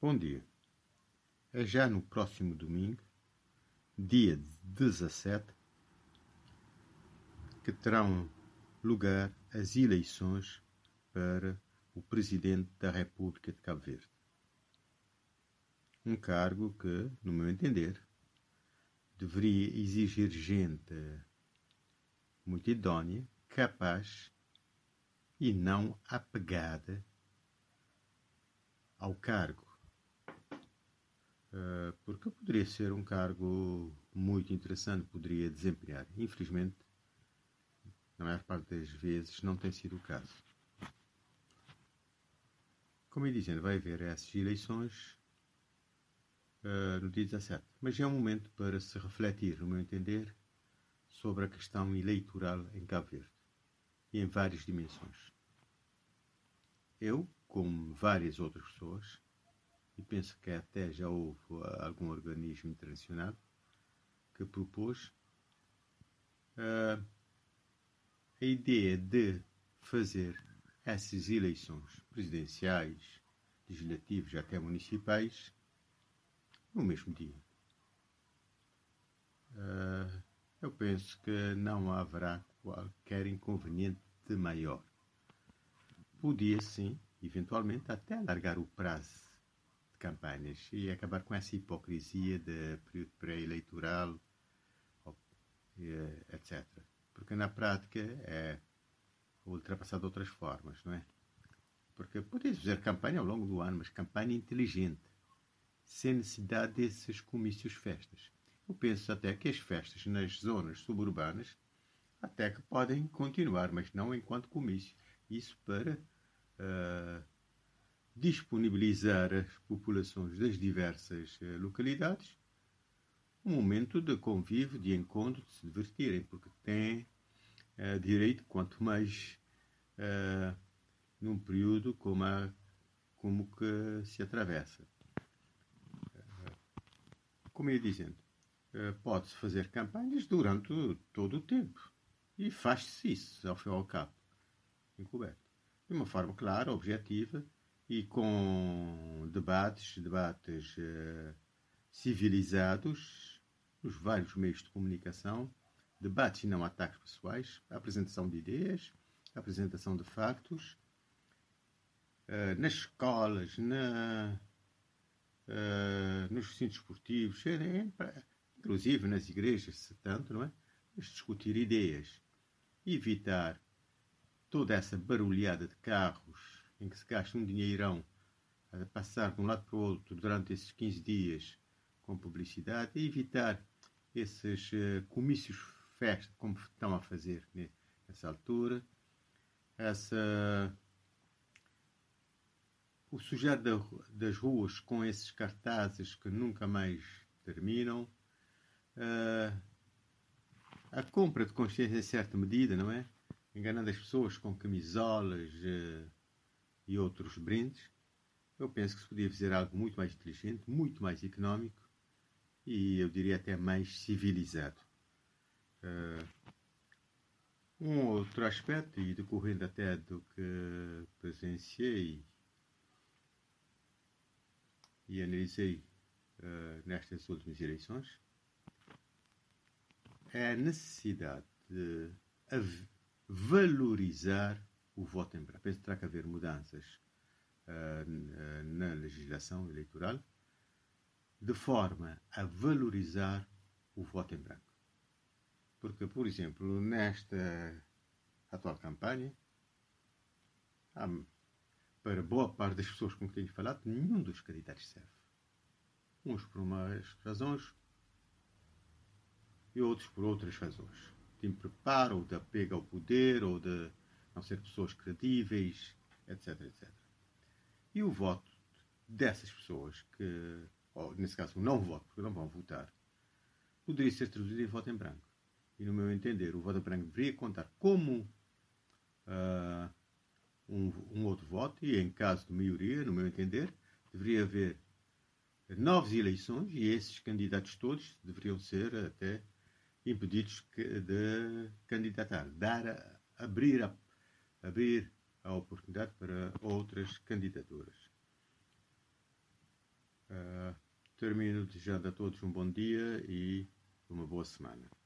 Bom dia. É já no próximo domingo, dia 17, que terão lugar as eleições para o Presidente da República de Cabo Verde. Um cargo que, no meu entender, deveria exigir gente muito idónea, capaz e não apegada ao cargo. Uh, porque poderia ser um cargo muito interessante, poderia desempenhar. Infelizmente, na maior parte das vezes, não tem sido o caso. Como eu dizendo, vai haver essas eleições uh, no dia 17. Mas é um momento para se refletir, no meu entender, sobre a questão eleitoral em Cabo Verde e em várias dimensões. Eu, como várias outras pessoas, e penso que até já houve algum organismo internacional que propôs uh, a ideia de fazer essas eleições presidenciais, legislativas, até municipais, no mesmo dia. Uh, eu penso que não haverá qualquer inconveniente maior. Podia, sim, eventualmente, até alargar o prazo campanhas e acabar com essa hipocrisia de período pré-eleitoral, etc. Porque na prática é ultrapassado outras formas, não é? Porque podes fazer campanha ao longo do ano, mas campanha inteligente, sem necessidade desses comícios festas. Eu penso até que as festas nas zonas suburbanas até que podem continuar, mas não enquanto comício. Isso para uh, disponibilizar as populações das diversas uh, localidades um momento de convívio, de encontro, de se divertirem, porque têm uh, direito, quanto mais num período como, a, como que se atravessa. Como ia dizendo, pode-se fazer campanhas durante todo o tempo e faz-se isso, ao fim e ao cabo, encoberto. De uma forma clara, objetiva e com debates, debates uh, civilizados nos vários meios de comunicação, debates e não ataques pessoais, apresentação de ideias, apresentação de factos, uh, nas escolas, na, uh, nos recintos esportivos, inclusive nas igrejas, se tanto, não é? Mas discutir ideias evitar toda essa barulhada de carros em que se gasta um dinheirão a passar de um lado para o outro durante esses 15 dias com publicidade e evitar esses uh, comícios festa como estão a fazer nessa altura essa o sujar da, das ruas com esses cartazes que nunca mais terminam uh, a compra de consciência em certa medida, não é? Enganando as pessoas com camisolas uh, e outros brindes. Eu penso que se podia fazer algo muito mais inteligente, muito mais económico e eu diria até mais civilizado. Uh, um outro aspecto, e decorrendo até do que presenciei e analisei uh, nestas últimas eleições, é a necessidade de valorizar o voto em branco. Penso que terá que haver mudanças uh, na legislação eleitoral de forma a valorizar o voto em branco. Porque, por exemplo, nesta atual campanha, há, para boa parte das pessoas com quem tenho falado, nenhum dos candidatos serve. Uns por umas razões, e outros por outras razões. De impreparo, ou de apego ao poder, ou de não ser pessoas credíveis, etc, etc. E o voto dessas pessoas, que, ou nesse caso o não voto, porque não vão votar, poderia ser traduzido em voto em branco. E no meu entender, o voto em branco deveria contar como uh, um, um, outro voto, e em caso de maioria, no meu entender, deveria haver novas eleições e esses candidatos todos deveriam ser até impedidos de candidatar, dar, abrir a, abrir a oportunidade para outras candidaturas. Uh, termino desejando a todos um bom dia e uma boa semana.